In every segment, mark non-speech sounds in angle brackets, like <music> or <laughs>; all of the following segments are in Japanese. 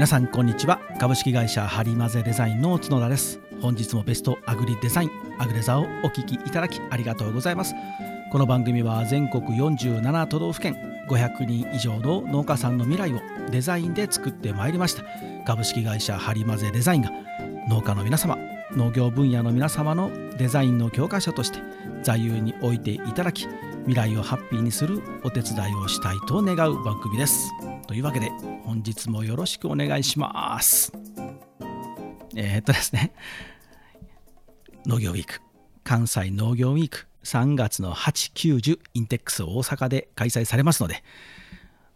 皆さんこんにちは。株式会社ハリマゼデザインの角田です。本日もベストアグリデザインアグレザをお聞きいただきありがとうございます。この番組は全国47都道府県500人以上の農家さんの未来をデザインで作ってまいりました。株式会社ハリマゼデザインが農家の皆様農業分野の皆様のデザインの教科書として座右に置いていただき未来をハッピーにするお手伝いをしたいと願う番組です。というわけで本日もよろしくお願いしますえー、っとですね農業ウィーク関西農業ウィーク3月の890インテックス大阪で開催されますので、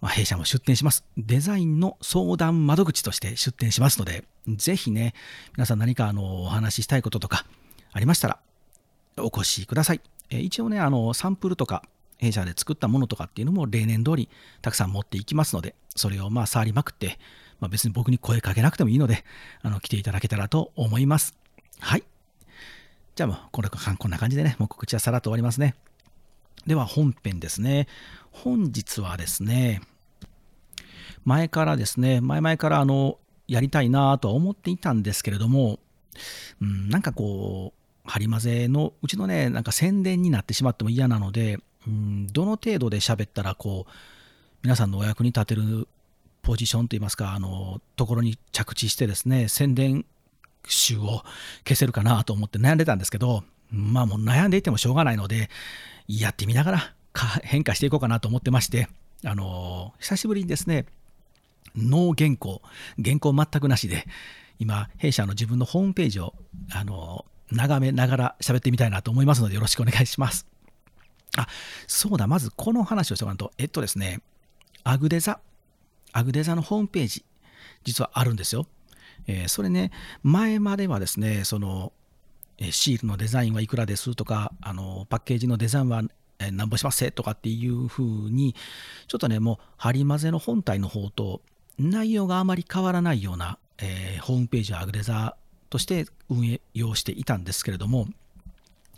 まあ、弊社も出展します。デザインの相談窓口として出展しますので、ぜひね、皆さん何かあのお話ししたいこととかありましたら、お越しください。え一応ね、あのサンプルとか、弊社で作ったものとかっていうのも例年通りたくさん持っていきますので、それをまあ触りまくって、まあ、別に僕に声かけなくてもいいので、あの来ていただけたらと思います。はい。じゃあもうこれこんな感じでね、もう告知はさらっと終わりますね。では本編ですね。本日はですね、前からですね、前々からあの、やりたいなとは思っていたんですけれども、うん、なんかこう、ハリマゼのうちのね、なんか宣伝になってしまっても嫌なので、うん、どの程度で喋ったら、こう、皆さんのお役に立てるポジションといいますか、あの、ところに着地してですね、宣伝集を消せるかなと思って悩んでたんですけど、まあもう悩んでいてもしょうがないので、やってみながら変化していこうかなと思ってまして、あの久しぶりにですね、ノー原稿、原稿全くなしで、今、弊社の自分のホームページを、あの眺めながら喋ってみたいなと思いますので、よろしくお願いします。あ、そうだ、まずこの話をしておかないと、えっとですね、アグデザ、アグデザのホームページ、実はあるんですよ。えー、それね、前まではですね、そのえ、シールのデザインはいくらですとか、あのパッケージのデザインは何ぼしますとかっていうふうに、ちょっとね、もう、ハリマゼの本体の方と内容があまり変わらないような、えー、ホームページをアグレザとして運営用していたんですけれども、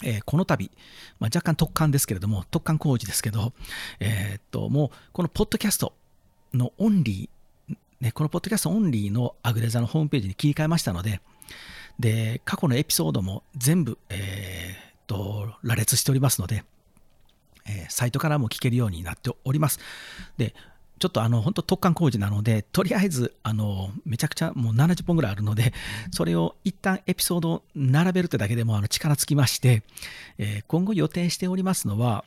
えー、この度、まあ、若干特感ですけれども、特感工事ですけど、えー、っと、もう、このポッドキャストのオンリー、ね、このポッドキャストオンリーのアグレザのホームページに切り替えましたので、で、過去のエピソードも全部、えー、っと、羅列しておりますので、え、サイトからも聞けるようになっております。で、ちょっとあの本当特貫工事なので、とりあえずあのめちゃくちゃもう70本ぐらいあるので、それを一旦エピソードを並べるってだけでもあの力尽きまして、えー、今後予定しておりますのは、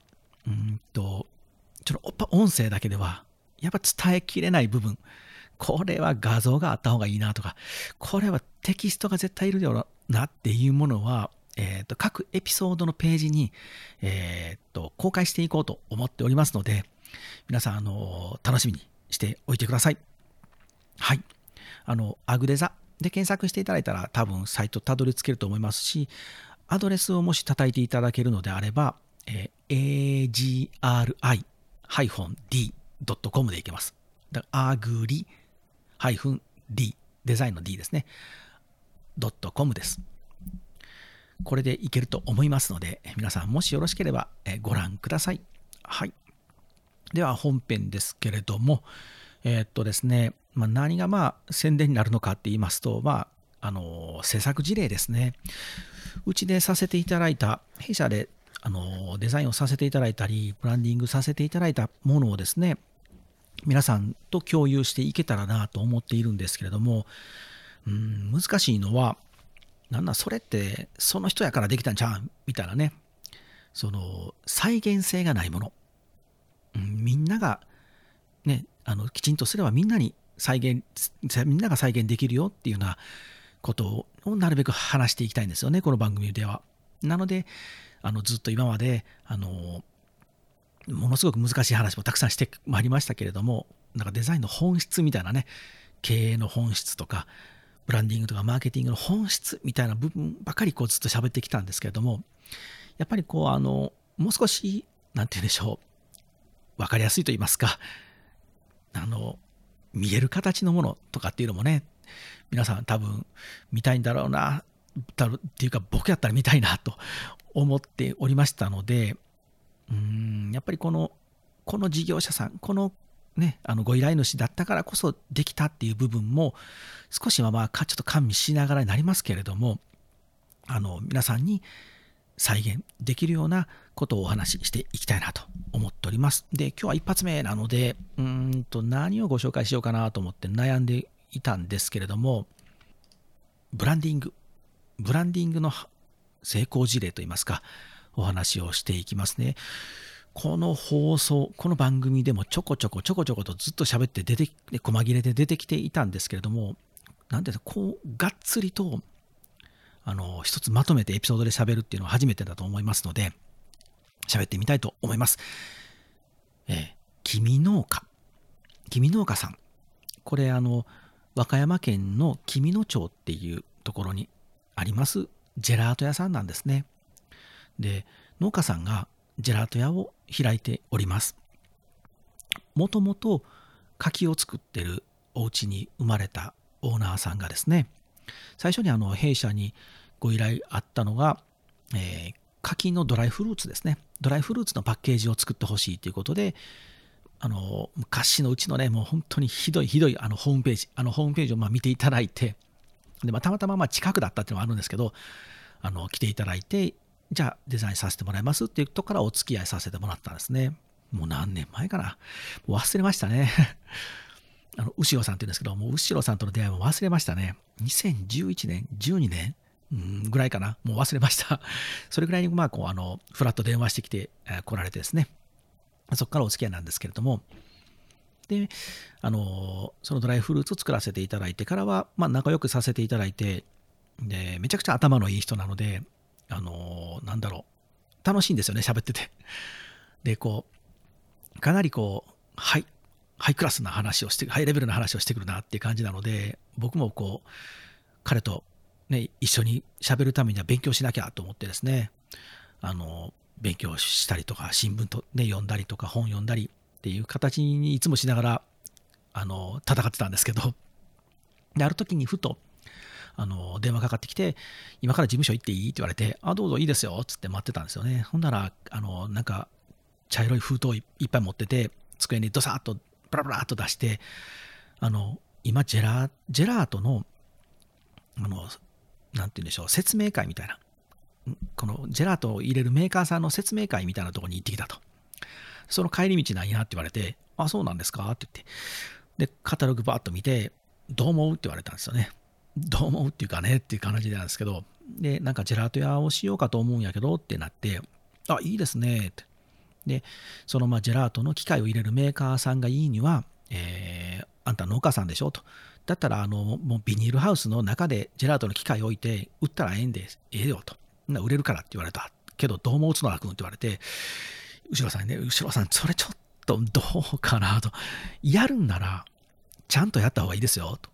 うんと、ちょっと音声だけでは、やっぱ伝えきれない部分、これは画像があった方がいいなとか、これはテキストが絶対いるよなっていうものは、えーと、各エピソードのページに、えーと公開していこうと思っておりますので、皆さん、あの、楽しみにしておいてください。はい。あの、アグデザで検索していただいたら多分サイトたどり着けると思いますし、アドレスをもし叩いていただけるのであれば、えー、agri-d.com でいけます。だから、アグリ -d、デザインの d ですね。.com です。これでいけると思いますので、皆さんもしよろしければご覧ください。はい。では本編ですけれども、えー、っとですね、まあ、何がまあ宣伝になるのかって言いますと、まあ、あの制作事例ですね。うちでさせていただいた、弊社であのデザインをさせていただいたり、ブランディングさせていただいたものをですね、皆さんと共有していけたらなと思っているんですけれども、うん、難しいのは、なんだ、それってその人やからできたんちゃうみたいなね、その再現性がないもの。みんなが、ね、あのきちんとすればみんなに再現みんなが再現できるよっていうようなことをなるべく話していきたいんですよねこの番組では。なのであのずっと今まであのものすごく難しい話もたくさんしてまいりましたけれどもなんかデザインの本質みたいなね経営の本質とかブランディングとかマーケティングの本質みたいな部分ばかりこうずっと喋ってきたんですけれどもやっぱりこうあのもう少し何て言うんでしょう分かりやすいと言いますか、あの、見える形のものとかっていうのもね、皆さん多分見たいんだろうな、っていうか僕やったら見たいなと思っておりましたので、うん、やっぱりこの、この事業者さん、このね、あのご依頼主だったからこそできたっていう部分も少しはまあちょっと加味しながらになりますけれどもあの皆さんに再現できるようなことをお話ししていきたいなと思っております。で、今日は一発目なので、うんと何をご紹介しようかなと思って悩んでいたんですけれども、ブランディング、ブランディングの成功事例といいますか、お話をしていきますね。この放送、この番組でもちょこちょこちょこちょことずっと喋って出て、細切れで出てきていたんですけれども、なんていうのこう、がっつりとあの、一つまとめてエピソードで喋るっていうのは初めてだと思いますので、喋ってみたいと思います。えー、君農家。君農家さん。これ、あの、和歌山県の君野町っていうところにありますジェラート屋さんなんですね。で、農家さんがジェラート屋を開いております。もともと柿を作ってるお家に生まれたオーナーさんがですね、最初にあの弊社にご依頼あったのが、えー、柿のドライフルーツですね。ドライフルーツのパッケージを作ってほしいということで、あの、昔のうちのね、もう本当にひどいひどいあのホームページ、あのホームページをま見ていただいて、で、まあ、たまたまま近くだったっていうのはあるんですけど、あの、来ていただいて、じゃあデザインさせてもらいますっていうとこからお付き合いさせてもらったんですね。もう何年前かな。もう忘れましたね。<laughs> あの、後ろさんって言うんですけど、もう後ろさんとの出会いも忘れましたね。2011年、12年ぐらいかな。もう忘れました。<laughs> それぐらいに、まあ、こう、あの、フラット電話してきて、えー、来られてですね。そこからお付き合いなんですけれども、で、あの、そのドライフルーツを作らせていただいてからは、まあ、仲良くさせていただいて、で、めちゃくちゃ頭のいい人なので、あの、なんだろう、楽しいんですよね、喋ってて。<laughs> で、こう、かなりこう、はい、ハイクラスな話をして、ハイレベルな話をしてくるなっていう感じなので、僕もこう、彼とね、一緒に喋るためには勉強しなきゃと思ってですね、あの、勉強したりとか、新聞と、ね、読んだりとか、本読んだりっていう形にいつもしながら、あの、戦ってたんですけど、で、ある時にふと、あの、電話かかってきて、今から事務所行っていいって言われて、あ、どうぞいいですよ、つって待ってたんですよね。ほんなら、あの、なんか、茶色い封筒いっぱい持ってて、机にドサッと、ブラブラっと出して、あの、今、ジェラ、ジェラートの、あの、なんて言うんでしょう、説明会みたいな、このジェラートを入れるメーカーさんの説明会みたいなところに行ってきたと。その帰り道なんやって言われて、あ、そうなんですかって言って、で、カタログバーッと見て、どう思うって言われたんですよね。どう思うっていうかねっていう感じなんですけど、で、なんかジェラート屋をしようかと思うんやけどってなって、あ、いいですねって。で、そのまあジェラートの機械を入れるメーカーさんがいいには、えー、あんた農家さんでしょと。だったら、あの、もうビニールハウスの中でジェラートの機械を置いて、売ったらええんで、ええよと。売れるからって言われた。けど、どうも角田君って言われて、後ろさんにね、後ろさん、それちょっとどうかなと。やるんなら、ちゃんとやった方がいいですよ、と。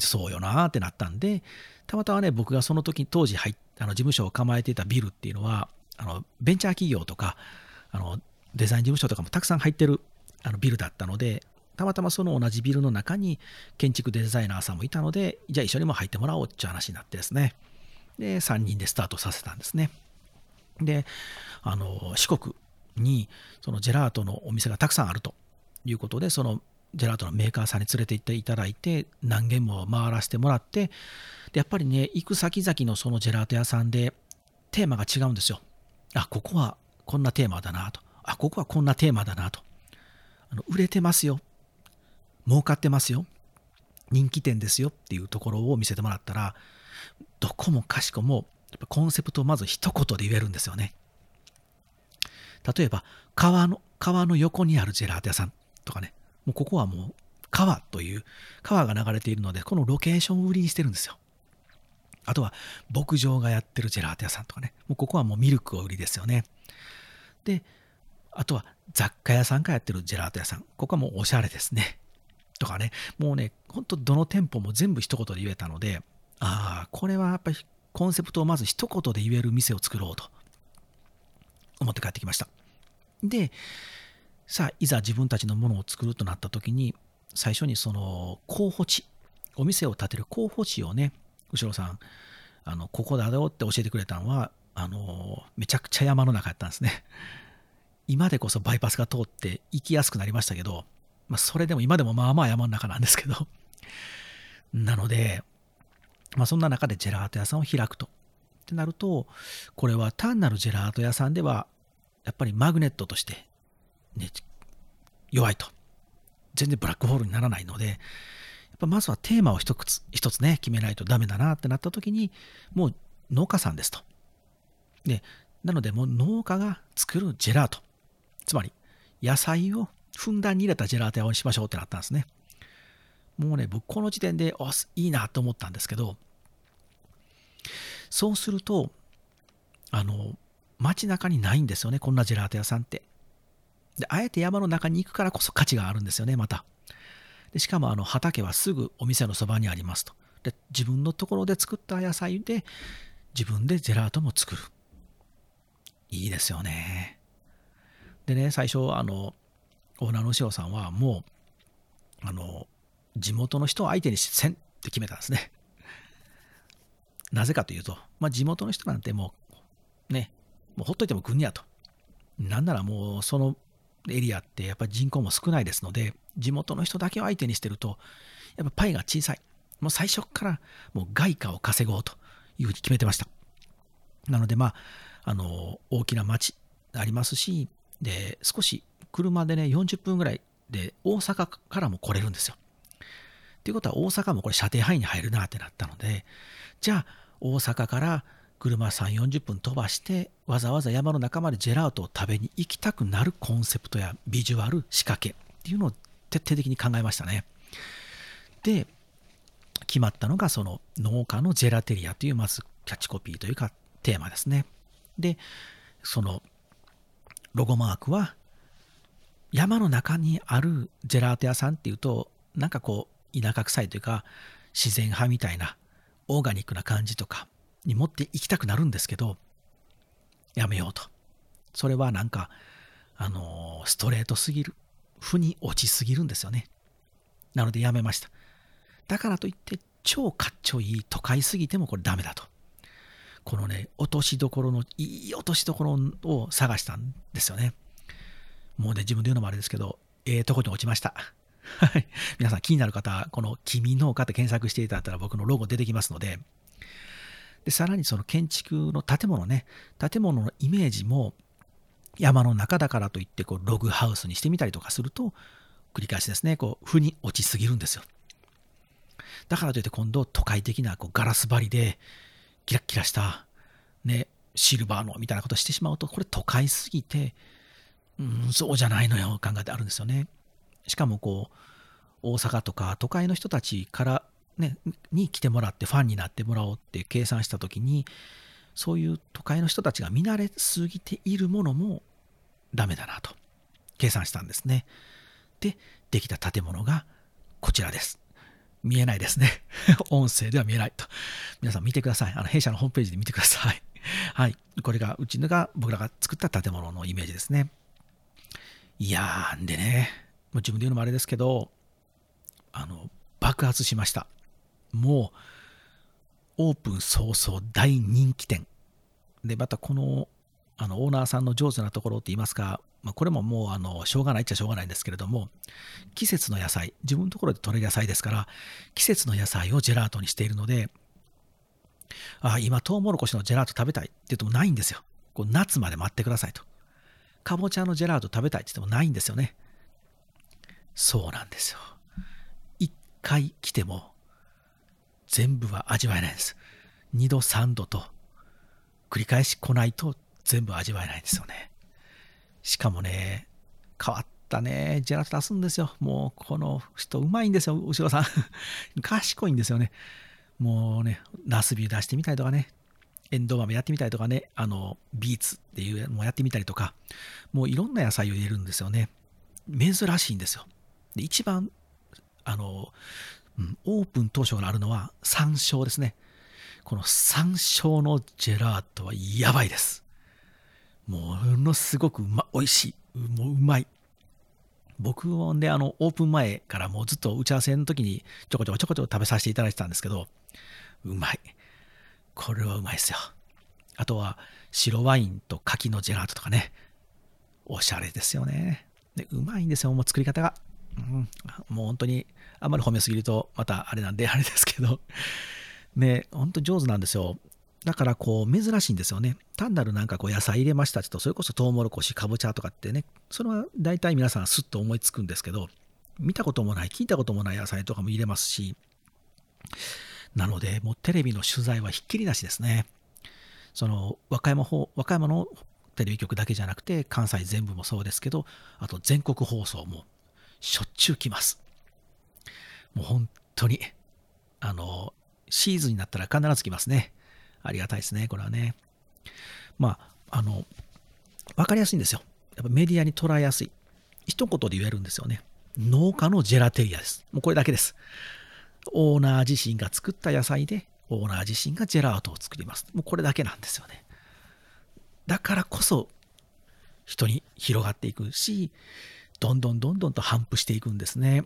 そうよなってなったんで、たまたまね、僕がその時、当時入あの事務所を構えていたビルっていうのは、あのベンチャー企業とかあの、デザイン事務所とかもたくさん入ってるあのビルだったので、たまたまその同じビルの中に建築デザイナーさんもいたので、じゃあ一緒にも入ってもらおうっていう話になってですね。で、3人でスタートさせたんですね。で、あの、四国にそのジェラートのお店がたくさんあるということで、そのジェラートのメーカーさんに連れて行っていただいて、何軒も回らせてもらって、でやっぱりね、行く先々のそのジェラート屋さんでテーマが違うんですよ。あ、ここはこんなテーマだなと。あ、ここはこんなテーマだなと。あの売れてますよ。儲かってますよ。人気店ですよっていうところを見せてもらったらどこもかしこもコンセプトをまず一言で言えるんですよね。例えば川の川の横にあるジェラート屋さんとかね。もうここはもう川という川が流れているのでこのロケーションを売りにしてるんですよ。あとは牧場がやってるジェラート屋さんとかね。もうここはもうミルクを売りですよね。であとは雑貨屋さんがやってるジェラート屋さん。ここはもうおしゃれですね。とかね、もうね、ほんとどの店舗も全部一言で言えたので、ああ、これはやっぱりコンセプトをまず一言で言える店を作ろうと思って帰ってきました。で、さあ、いざ自分たちのものを作るとなった時に、最初にその候補地、お店を建てる候補地をね、後ろさん、あの、ここだよって教えてくれたのは、あの、めちゃくちゃ山の中やったんですね。今でこそバイパスが通って行きやすくなりましたけど、まあ、それでも今でもまあまあ山の中なんですけど <laughs> なので、まあ、そんな中でジェラート屋さんを開くと。ってなると、これは単なるジェラート屋さんでは、やっぱりマグネットとして、ね、弱いと。全然ブラックホールにならないので、やっぱまずはテーマを一つ一つね、決めないとダメだなってなった時に、もう農家さんですと。で、なのでもう農家が作るジェラート。つまり、野菜をふんだんに入れたジェラート屋にしましょうってなったんですね。もうね、僕この時点で、あ、いいなと思ったんですけど、そうすると、あの、街中にないんですよね、こんなジェラート屋さんって。で、あえて山の中に行くからこそ価値があるんですよね、また。でしかも、あの、畑はすぐお店のそばにありますと。で、自分のところで作った野菜で、自分でジェラートも作る。いいですよね。でね、最初、あの、オーナーの塩さんはもう、あの、地元の人を相手にせんって決めたんですね。なぜかというと、まあ、地元の人なんてもう、ね、もうほっといても国やと。なんならもうそのエリアってやっぱり人口も少ないですので、地元の人だけを相手にしてると、やっぱパイが小さい。もう最初からもう外貨を稼ごうというふうに決めてました。なのでまあ、あの、大きな町ありますし、で、少し車でね、40分ぐらいで大阪からも来れるんですよ。ということは大阪もこれ射程範囲に入るなってなったので、じゃあ大阪から車3、40分飛ばしてわざわざ山の中までジェラートを食べに行きたくなるコンセプトやビジュアル、仕掛けっていうのを徹底的に考えましたね。で、決まったのがその農家のジェラテリアというまずキャッチコピーというかテーマですね。で、そのロゴマークは山の中にあるジェラート屋さんっていうとなんかこう田舎臭いというか自然派みたいなオーガニックな感じとかに持っていきたくなるんですけど、やめようと。それはなんか、あの、ストレートすぎる。負に落ちすぎるんですよね。なのでやめました。だからといって、超かっちょいい都会すぎてもこれダメだと。このね、落としどころの、いい落としどころを探したんですよね。もうね、自分で言うのもあれですけど、ええー、とこに落ちました。<laughs> はい。皆さん気になる方、この君農家って検索していただいたら僕のロゴ出てきますので、で、さらにその建築の建物ね、建物のイメージも山の中だからといってこうログハウスにしてみたりとかすると、繰り返しですね、こう、負に落ちすぎるんですよ。だからといって今度都会的なこうガラス張りでキラッキラしたね、シルバーのみたいなことしてしまうと、これ都会すぎて、うん、そうじゃないのよ、考えてあるんですよね。しかもこう、大阪とか都会の人たちからね、に来てもらってファンになってもらおうって計算した時に、そういう都会の人たちが見慣れすぎているものもダメだなと計算したんですね。で、できた建物がこちらです。見えないですね。<laughs> 音声では見えないと。皆さん見てください。あの弊社のホームページで見てください。はい。これがうちのが僕らが作った建物のイメージですね。いやー、でね、もう自分で言うのもあれですけど、あの、爆発しました。もう、オープン早々大人気店。で、またこの、あの、オーナーさんの上手なところって言いますか、まあ、これももう、あの、しょうがないっちゃしょうがないんですけれども、季節の野菜、自分のところで取れる野菜ですから、季節の野菜をジェラートにしているので、あ、今、トウモロコシのジェラート食べたいって言ってもないんですよ。こう夏まで待ってくださいと。かぼちゃのジェラート食べたいって言ってもないんですよね。そうなんですよ。一回来ても全部は味わえないんです。2度3度と繰り返し来ないと全部味わえないんですよね。しかもね、変わったね、ジェラート出すんですよ。もうこの人うまいんですよ、後ろさん。<laughs> 賢いんですよね。もうね、ナスビ出してみたりとかね、エンドウ豆やってみたりとかね、あの、ビーツっていうのもやってみたりとか、もういろんな野菜を入れるんですよね。珍しいんですよ。で、一番、あの、うん、オープン当初からあるのは山椒ですね。この山椒のジェラートはやばいです。ものすごくうま、美味しい。もううまい。僕もね、あの、オープン前からもうずっと打ち合わせの時にちょこちょこちょこちょこ食べさせていただいてたんですけど、うまい。これはうまいですよ。あとは、白ワインと柿のジェラートとかね。おしゃれですよね。でうまいんですよ、もう作り方が。うん、もう本当にあんまり褒めすぎるとまたあれなんであれですけどね本当上手なんですよだからこう珍しいんですよね単なるなんかこう野菜入れましたちとそれこそトウモロコシかぼちゃとかってねそれは大体皆さんスッと思いつくんですけど見たこともない聞いたこともない野菜とかも入れますしなのでもうテレビの取材はひっきりなしですね。その和歌山方和歌山のテレビ局だけじゃなくて関西全部もそうですけどあと全国放送もしょっちゅう来ます。もう本当にあのシーズンになったら必ず来ますね。ありがたいですねこれはね。まああの分かりやすいんですよ。やっぱメディアに捉えやすい。一言で言えるんですよね。農家のジェラテリアです。もうこれだけです。オーナー自身が作った野菜でオーナー自身がジェラートを作りますもうこれだけなんですよねだからこそ人に広がっていくし、どんどんどんどんと反布していくんですね。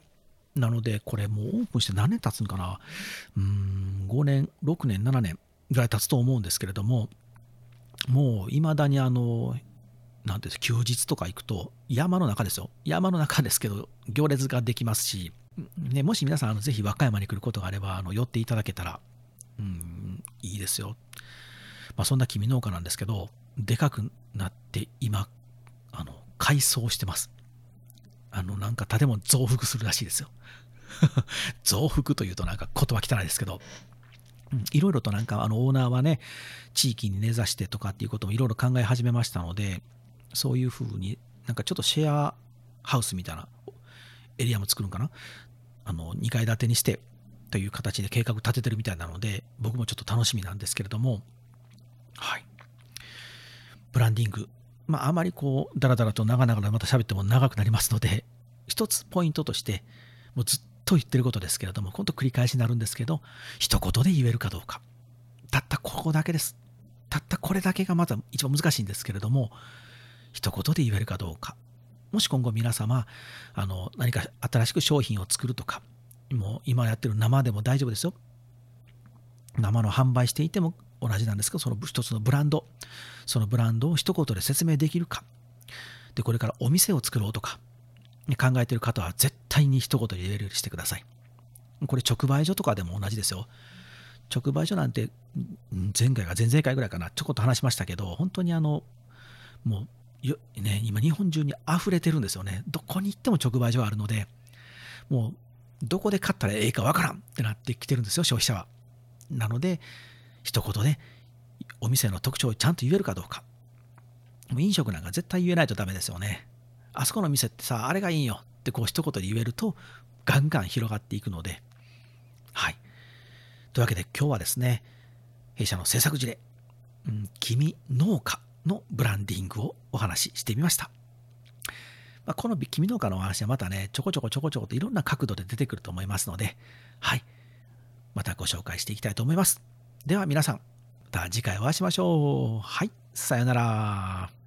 なので、これもうオープンして何年経つんかなうん、5年、6年、7年ぐらい経つと思うんですけれども、もう未だにあの、なんていうんです休日とか行くと、山の中ですよ。山の中ですけど、行列ができますし、ね、もし皆さん、あのぜひ和歌山に来ることがあれば、あの寄っていただけたら、うん、いいですよ。まあ、そんな君農家なんですけど、でかくなって今、あの、改装してます。あの、なんか建物増幅するらしいですよ。<laughs> 増幅というとなんか言葉汚いですけど、いろいろとなんかあのオーナーはね、地域に根ざしてとかっていうこともいろいろ考え始めましたので、そういうふうになんかちょっとシェアハウスみたいなエリアも作るんかな？あの、2階建てにしてという形で計画立ててるみたいなので、僕もちょっと楽しみなんですけれども、はい。ブランディング。まあ、あまりこう、だらだらと長々また喋っても長くなりますので、一つポイントとして、もうずっと言ってることですけれども、今度繰り返しになるんですけど、一言で言えるかどうか。たったここだけです。たったこれだけがまた一番難しいんですけれども、一言で言えるかどうか。もし今後皆様、あの、何か新しく商品を作るとか、もう今やってる生でも大丈夫ですよ。生の販売していても同じなんですけど、その一つのブランド、そのブランドを一言で説明できるか。で、これからお店を作ろうとか、考えている方は絶対に一言で言えるようにしてください。これ直売所とかでも同じですよ。直売所なんて、前回か前々回ぐらいかな、ちょこっと話しましたけど、本当にあの、もう、ね、今日本中に溢れてるんですよね。どこに行っても直売所があるので、もう、どこで買ったらええかわからんってなってきてるんですよ、消費者は。なので、一言でお店の特徴をちゃんと言えるかどうかもう。飲食なんか絶対言えないとダメですよね。あそこの店ってさ、あれがいいよってこう一言で言えると、ガンガン広がっていくので。はい。というわけで今日はですね、弊社の制作事例、うん、君農家のブランディングをお話ししてみました。まあ、この君農家のお話はまたね、ちょこちょこちょこちょこといろんな角度で出てくると思いますので、はい。またご紹介していきたいと思います。では皆さん、また次回お会いしましょう。はい、さよなら。